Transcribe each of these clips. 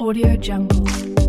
Audio Jungle.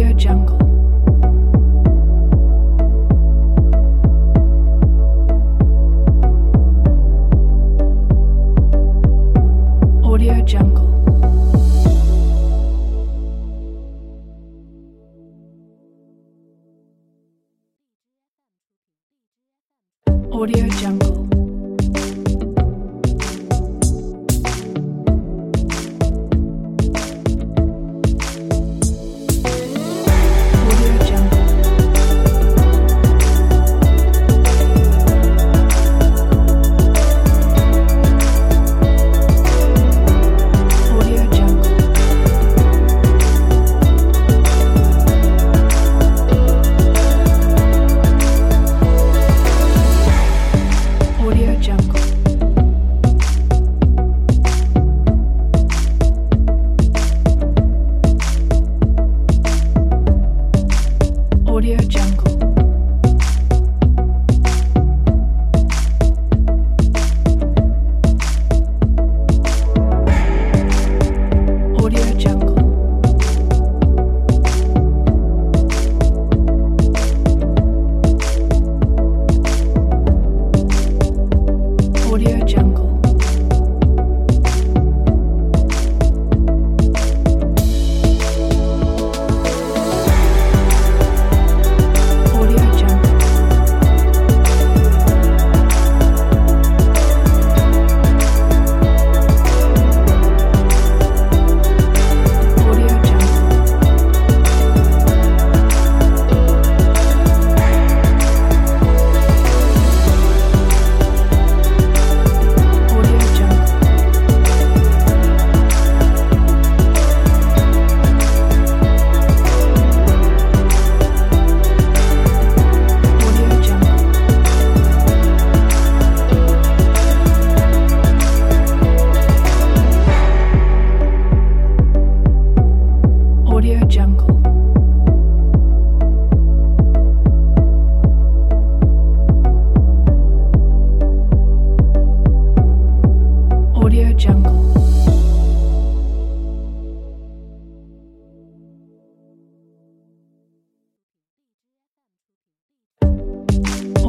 Audio Jungle. Audio Jungle.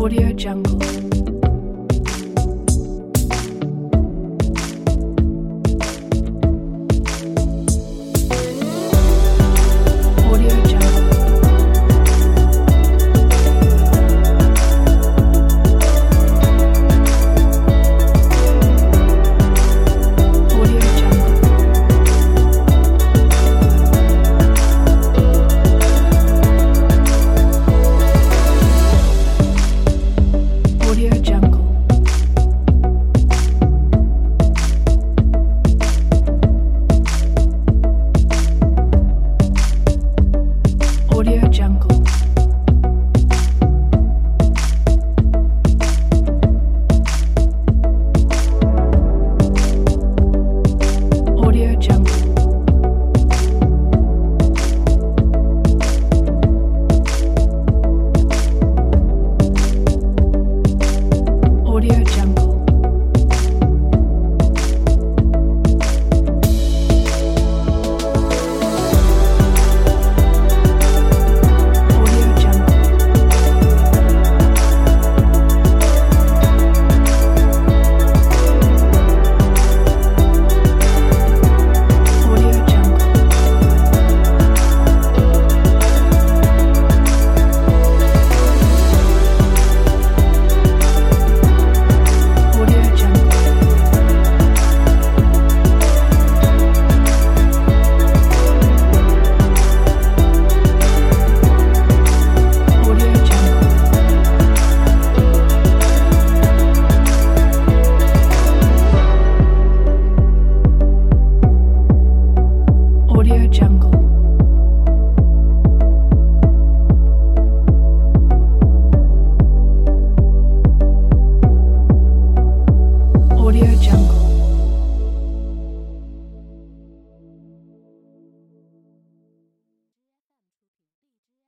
Audio Jungle.